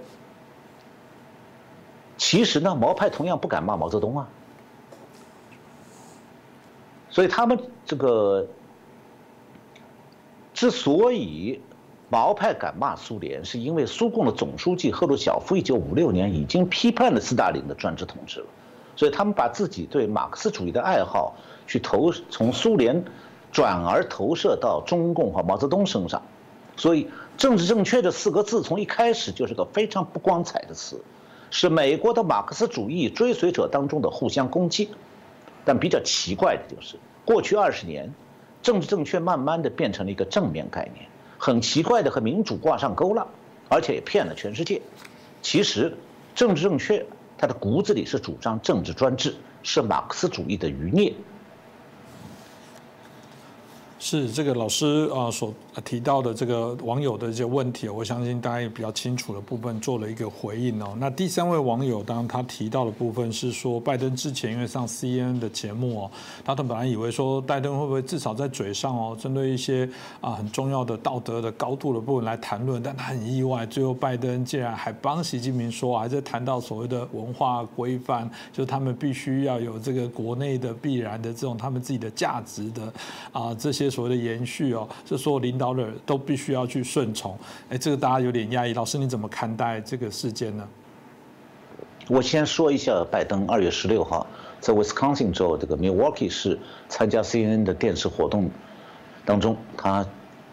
其实呢，毛派同样不敢骂毛泽东啊，所以他们这个之所以。毛派敢骂苏联，是因为苏共的总书记赫鲁晓夫一九五六年已经批判了斯大林的专制统治了，所以他们把自己对马克思主义的爱好去投从苏联转而投射到中共和毛泽东身上，所以“政治正确”这四个字从一开始就是个非常不光彩的词，是美国的马克思主义追随者当中的互相攻击。但比较奇怪的就是，过去二十年，政治正确慢慢的变成了一个正面概念。很奇怪的和民主挂上钩了，而且也骗了全世界。其实，政治正确，它的骨子里是主张政治专制，是马克思主义的余孽。是这个老师啊所提到的这个网友的一些问题，我相信大家也比较清楚的部分做了一个回应哦。那第三位网友，当他提到的部分是说，拜登之前因为上 CNN 的节目哦，他们本来以为说拜登会不会至少在嘴上哦，针对一些啊很重要的道德的高度的部分来谈论，但他很意外，最后拜登竟然还帮习近平说，还在谈到所谓的文化规范，就他们必须要有这个国内的必然的这种他们自己的价值的啊这些。些所谓的延续哦，是所有领导人都必须要去顺从。哎，这个大家有点压抑。老师你怎么看待这个事件呢？我先说一下，拜登二月十六号在 Wisconsin 州这个 Milwaukee 市参加 CNN 的电视活动当中，他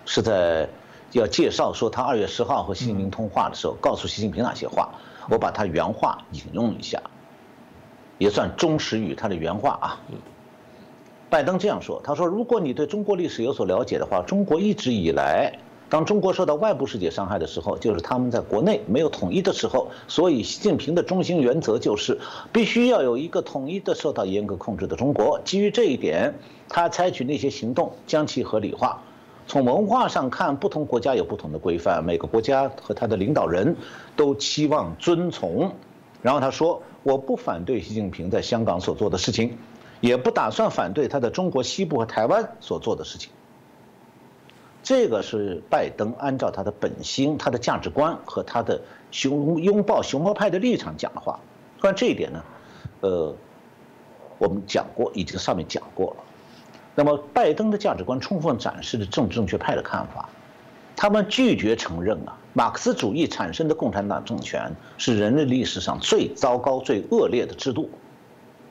是在要介绍说他二月十号和习近平通话的时候，告诉习近平哪些话。我把他原话引用一下，也算忠实于他的原话啊。拜登这样说：“他说，如果你对中国历史有所了解的话，中国一直以来，当中国受到外部世界伤害的时候，就是他们在国内没有统一的时候。所以，习近平的中心原则就是必须要有一个统一的、受到严格控制的中国。基于这一点，他采取那些行动，将其合理化。从文化上看，不同国家有不同的规范，每个国家和他的领导人都期望遵从。然后他说：‘我不反对习近平在香港所做的事情。’”也不打算反对他在中国西部和台湾所做的事情。这个是拜登按照他的本心、他的价值观和他的熊拥抱熊猫派的立场讲的话。关于这一点呢，呃，我们讲过，已经上面讲过了。那么，拜登的价值观充分展示了政治正确派的看法。他们拒绝承认啊，马克思主义产生的共产党政权是人类历史上最糟糕、最恶劣的制度。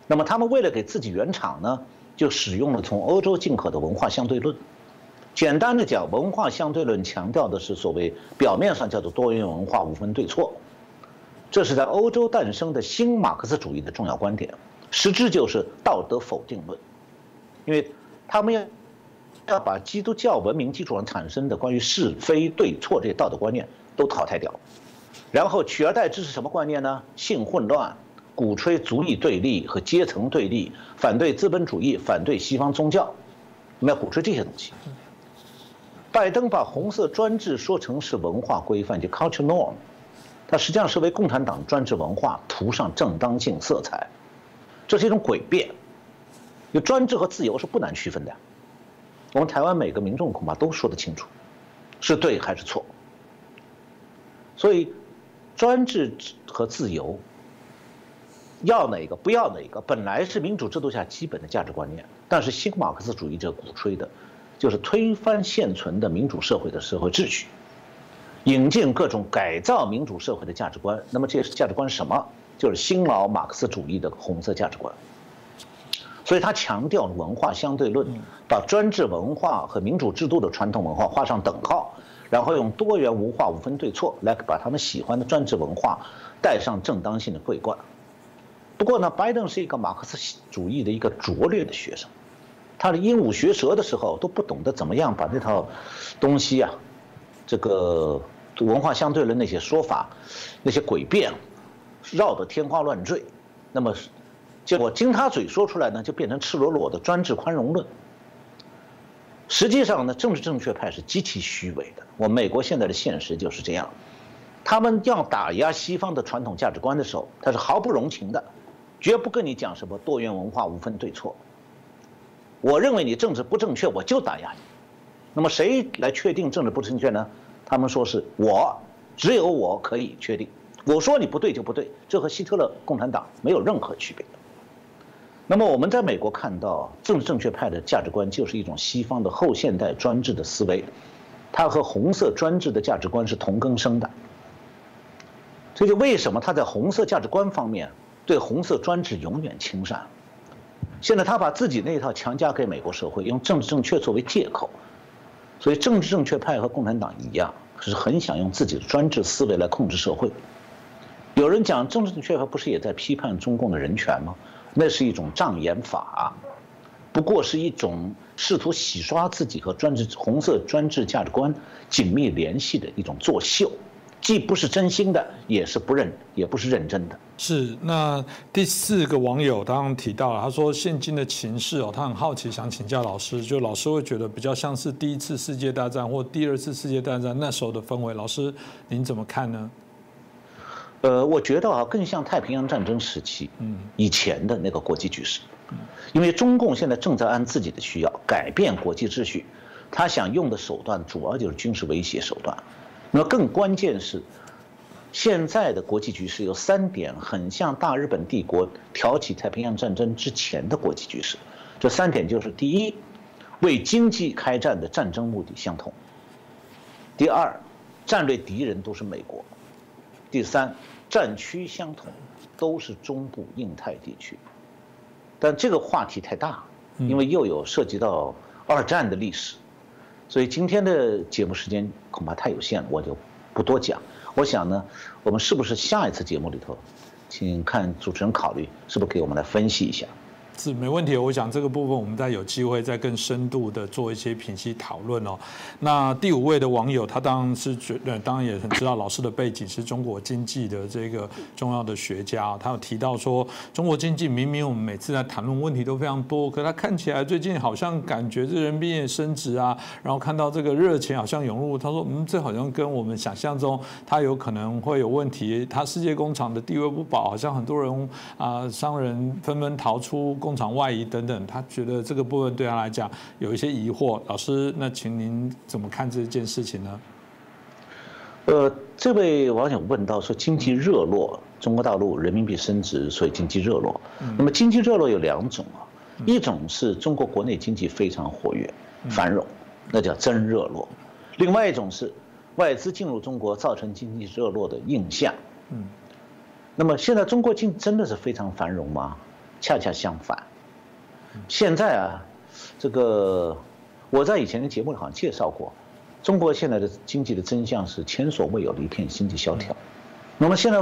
那么他们为了给自己圆场呢，就使用了从欧洲进口的文化相对论。简单的讲，文化相对论强调的是所谓表面上叫做多元文化无分对错，这是在欧洲诞生的新马克思主义的重要观点，实质就是道德否定论。因为他们要要把基督教文明基础上产生的关于是非对错这些道德观念都淘汰掉，然后取而代之是什么观念呢？性混乱。鼓吹族裔对立和阶层对立，反对资本主义，反对西方宗教，我们要鼓吹这些东西。拜登把红色专制说成是文化规范，就 culture norm，它实际上是为共产党专制文化涂上正当性色彩，这是一种诡辩。有专制和自由是不难区分的，我们台湾每个民众恐怕都说得清楚，是对还是错。所以，专制和自由。要哪个不要哪个，本来是民主制度下基本的价值观念。但是新马克思主义者鼓吹的，就是推翻现存的民主社会的社会秩序，引进各种改造民主社会的价值观。那么这些价值观是什么？就是新老马克思主义的红色价值观。所以他强调文化相对论，把专制文化和民主制度的传统文化画上等号，然后用多元文化无分对错来把他们喜欢的专制文化带上正当性的桂冠。不过呢，拜登是一个马克思主义的一个拙劣的学生，他的鹦鹉学舌的时候都不懂得怎么样把这套东西啊，这个文化相对论那些说法，那些诡辩，绕得天花乱坠，那么结果经他嘴说出来呢，就变成赤裸裸的专制宽容论。实际上呢，政治正确派是极其虚伪的。我美国现在的现实就是这样，他们要打压西方的传统价值观的时候，他是毫不容情的。绝不跟你讲什么多元文化无分对错。我认为你政治不正确，我就打压你。那么谁来确定政治不正确呢？他们说是我，只有我可以确定。我说你不对就不对，这和希特勒共产党没有任何区别。那么我们在美国看到政治正确派的价值观就是一种西方的后现代专制的思维，它和红色专制的价值观是同根生的。这就为什么他在红色价值观方面。对红色专制永远亲善，现在他把自己那一套强加给美国社会，用政治正确作为借口，所以政治正确派和共产党一样，是很想用自己的专制思维来控制社会。有人讲政治正确派不是也在批判中共的人权吗？那是一种障眼法，不过是一种试图洗刷自己和专制红色专制价值观紧密联系的一种作秀。既不是真心的，也是不认，也不是认真的。是那第四个网友刚刚提到了，他说现今的情势哦，他很好奇，想请教老师，就老师会觉得比较像是第一次世界大战或第二次世界大战那时候的氛围，老师您怎么看呢？呃，我觉得啊，更像太平洋战争时期，嗯，以前的那个国际局势，因为中共现在正在按自己的需要改变国际秩序，他想用的手段主要就是军事威胁手段。那么更关键是，现在的国际局势有三点很像大日本帝国挑起太平洋战争之前的国际局势。这三点就是：第一，为经济开战的战争目的相同。第二，战略敌人都是美国。第三，战区相同，都是中部印太地区。但这个话题太大，因为又有涉及到二战的历史，所以今天的节目时间恐怕太有限了，我就不多讲。我想呢，我们是不是下一次节目里头，请看主持人考虑，是不是给我们来分析一下？是没问题，我想这个部分我们再有机会再更深度的做一些品析讨论哦。那第五位的网友，他当然是觉，当然也很知道老师的背景是中国经济的这个重要的学家，他有提到说，中国经济明明我们每次在谈论问题都非常多，可他看起来最近好像感觉这人民币升值啊，然后看到这个热钱好像涌入，他说，嗯，这好像跟我们想象中他有可能会有问题，他世界工厂的地位不保，好像很多人啊商人纷纷逃出。工厂外移等等，他觉得这个部分对他来讲有一些疑惑。老师，那请您怎么看这件事情呢？呃，这位网友问到说，经济热络，中国大陆人民币升值，所以经济热络。那么经济热络有两种啊，一种是中国国内经济非常活跃、繁荣，那叫真热络；另外一种是外资进入中国造成经济热络的印象。嗯，那么现在中国经真的是非常繁荣吗？恰恰相反，现在啊，这个我在以前的节目里好像介绍过，中国现在的经济的真相是前所未有的一片经济萧条。那么现在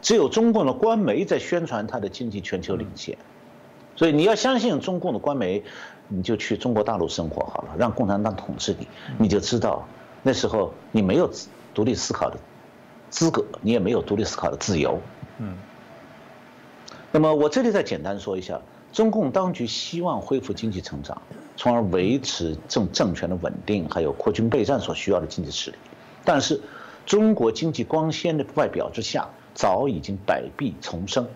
只有中共的官媒在宣传它的经济全球领先，所以你要相信中共的官媒，你就去中国大陆生活好了，让共产党统治你，你就知道那时候你没有独立思考的资格，你也没有独立思考的自由。嗯。那么我这里再简单说一下，中共当局希望恢复经济成长，从而维持政政权的稳定，还有扩军备战所需要的经济实力。但是，中国经济光鲜的外表之下，早已经百弊丛生，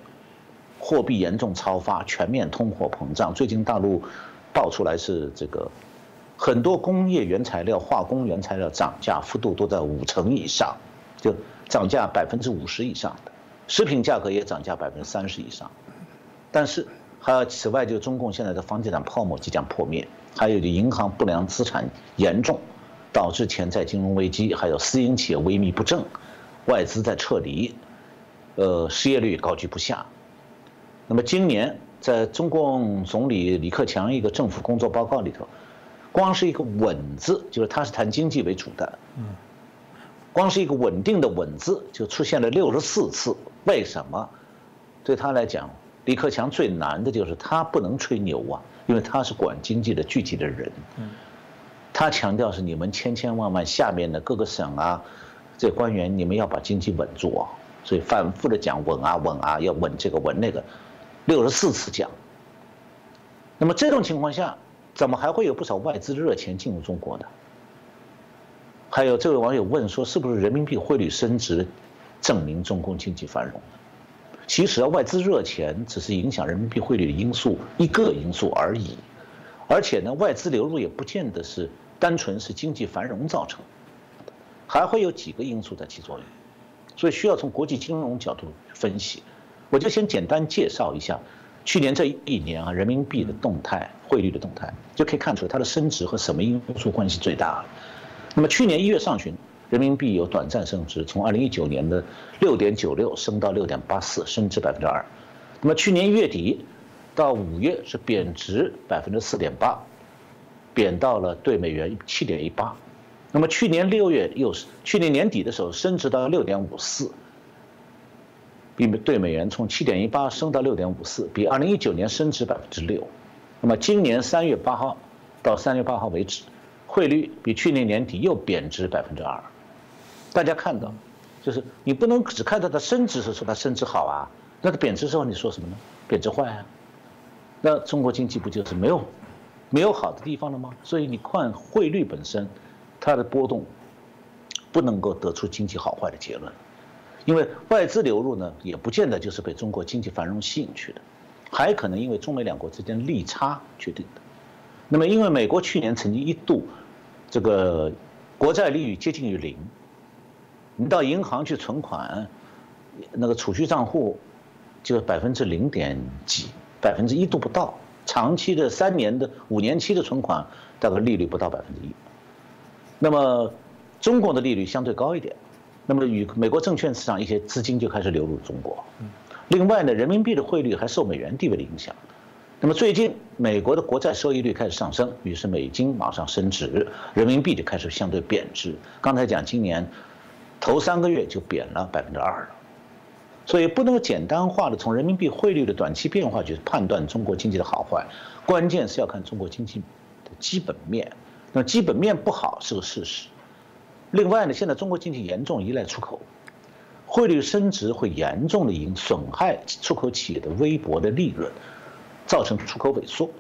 货币严重超发，全面通货膨胀。最近大陆爆出来是这个，很多工业原材料、化工原材料涨价幅度都在五成以上，就涨价百分之五十以上的。食品价格也涨价百分之三十以上，但是还有此外，就中共现在的房地产泡沫即将破灭，还有就银行不良资产严重，导致潜在金融危机，还有私营企业萎靡不振，外资在撤离，呃，失业率高居不下。那么今年在中共总理李克强一个政府工作报告里头，光是一个“稳”字，就是他是谈经济为主的，光是一个稳定的“稳”字就出现了六十四次，为什么？对他来讲，李克强最难的就是他不能吹牛啊，因为他是管经济的具体的人。他强调是你们千千万万下面的各个省啊，这官员你们要把经济稳住啊，所以反复的讲稳啊稳啊，要稳这个稳那个，六十四次讲。那么这种情况下，怎么还会有不少外资热钱进入中国呢？还有这位网友问说：“是不是人民币汇率升值，证明中共经济繁荣？”其实啊，外资热钱只是影响人民币汇率的因素一个因素而已，而且呢，外资流入也不见得是单纯是经济繁荣造成，还会有几个因素在起作用，所以需要从国际金融角度分析。我就先简单介绍一下去年这一年啊，人民币的动态、汇率的动态，就可以看出它的升值和什么因素关系最大了。那么去年一月上旬，人民币有短暂升值，从二零一九年的六点九六升到六点八四，升值百分之二。那么去年一月底到五月是贬值百分之四点八，贬到了对美元七点一八。那么去年六月又是去年年底的时候升值到六点五四，比对美元从七点一八升到六点五四，比二零一九年升值百分之六。那么今年三月八号到三月八号为止。汇率比去年年底又贬值百分之二，大家看到，就是你不能只看到它升值时说它升值好啊，那它贬值时候你说什么呢？贬值坏啊，那中国经济不就是没有没有好的地方了吗？所以你看汇率本身，它的波动不能够得出经济好坏的结论，因为外资流入呢也不见得就是被中国经济繁荣吸引去的，还可能因为中美两国之间利差决定的。那么因为美国去年曾经一度。这个国债利率接近于零，你到银行去存款，那个储蓄账户就百分之零点几，百分之一都不到。长期的三年的、五年期的存款大概利率不到百分之一。那么中国的利率相对高一点，那么与美国证券市场一些资金就开始流入中国。另外呢，人民币的汇率还受美元地位的影响。那么最近美国的国债收益率开始上升，于是美金往上升值，人民币就开始相对贬值。刚才讲今年头三个月就贬了百分之二了，所以不能简单化的从人民币汇率的短期变化去判断中国经济的好坏，关键是要看中国经济的基本面。那基本面不好是个事实。另外呢，现在中国经济严重依赖出口，汇率升值会严重的影损害出口企业的微薄的利润，造成出口萎缩。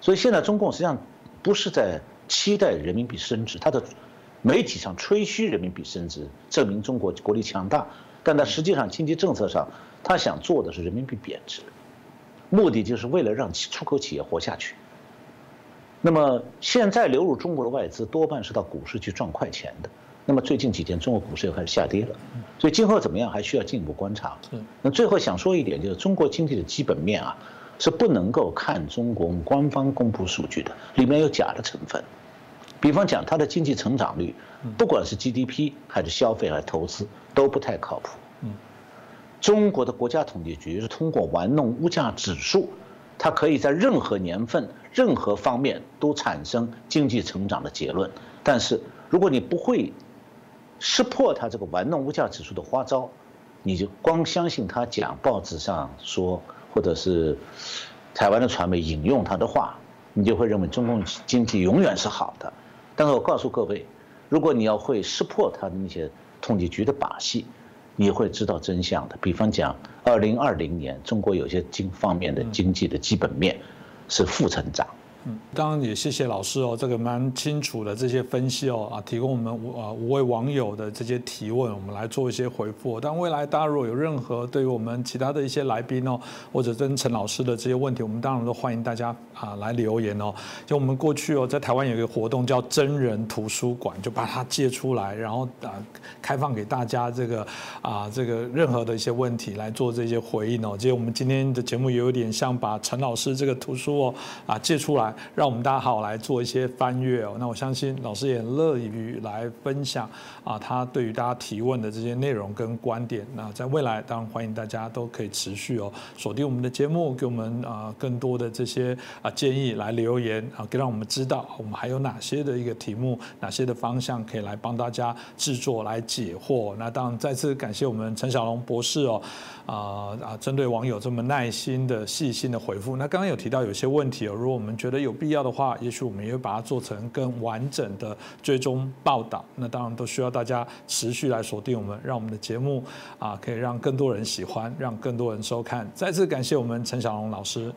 所以现在中共实际上不是在期待人民币升值，它的媒体上吹嘘人民币升值，证明中国国力强大，但它实际上经济政策上，它想做的是人民币贬值，目的就是为了让出口企业活下去。那么现在流入中国的外资多半是到股市去赚快钱的。那么最近几天中国股市又开始下跌了，所以今后怎么样还需要进一步观察。那最后想说一点，就是中国经济的基本面啊，是不能够看中国官方公布数据的，里面有假的成分。比方讲，它的经济成长率，不管是 GDP 还是消费还是投资，都不太靠谱。中国的国家统计局是通过玩弄物价指数。它可以在任何年份、任何方面都产生经济成长的结论，但是如果你不会识破它这个玩弄物价指数的花招，你就光相信他讲报纸上说，或者是台湾的传媒引用他的话，你就会认为中共经济永远是好的。但是我告诉各位，如果你要会识破他的那些统计局的把戏。你会知道真相的。比方讲，二零二零年中国有些经方面的经济的基本面是负成长。嗯，当然也谢谢老师哦，这个蛮清楚的这些分析哦啊，提供我们五啊五位网友的这些提问，我们来做一些回复。但未来大家如果有任何对于我们其他的一些来宾哦，或者跟陈老师的这些问题，我们当然都欢迎大家啊来留言哦。就我们过去哦，在台湾有一个活动叫真人图书馆，就把它借出来，然后啊开放给大家这个啊这个任何的一些问题来做这些回应哦。其实我们今天的节目也有点像把陈老师这个图书哦啊借出来。让我们大家好来做一些翻阅哦。那我相信老师也乐于来分享啊，他对于大家提问的这些内容跟观点。那在未来，当然欢迎大家都可以持续哦锁定我们的节目，给我们啊更多的这些啊建议来留言啊，给让我们知道我们还有哪些的一个题目，哪些的方向可以来帮大家制作来解惑。那当然再次感谢我们陈小龙博士哦。啊啊！针对网友这么耐心的、细心的回复，那刚刚有提到有些问题哦，如果我们觉得有必要的话，也许我们也会把它做成更完整的追踪报道。那当然都需要大家持续来锁定我们，让我们的节目啊可以让更多人喜欢，让更多人收看。再次感谢我们陈小龙老师。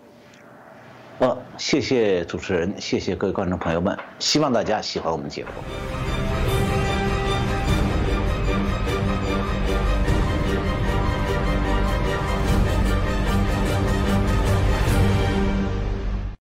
呃，谢谢主持人，谢谢各位观众朋友们，希望大家喜欢我们节目。